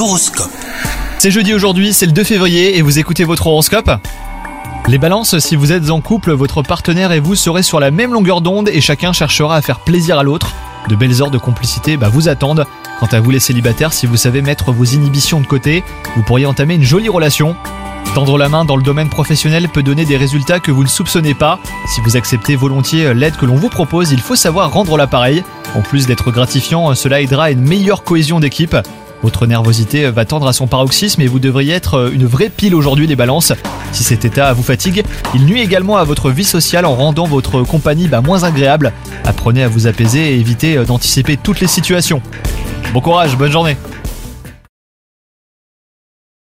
L'horoscope. C'est jeudi aujourd'hui, c'est le 2 février et vous écoutez votre horoscope Les balances, si vous êtes en couple, votre partenaire et vous serez sur la même longueur d'onde et chacun cherchera à faire plaisir à l'autre. De belles heures de complicité bah, vous attendent. Quant à vous les célibataires, si vous savez mettre vos inhibitions de côté, vous pourriez entamer une jolie relation. Tendre la main dans le domaine professionnel peut donner des résultats que vous ne soupçonnez pas. Si vous acceptez volontiers l'aide que l'on vous propose, il faut savoir rendre l'appareil. En plus d'être gratifiant, cela aidera à une meilleure cohésion d'équipe. Votre nervosité va tendre à son paroxysme et vous devriez être une vraie pile aujourd'hui les balances. Si cet état vous fatigue, il nuit également à votre vie sociale en rendant votre compagnie bah, moins agréable. Apprenez à vous apaiser et évitez d'anticiper toutes les situations. Bon courage, bonne journée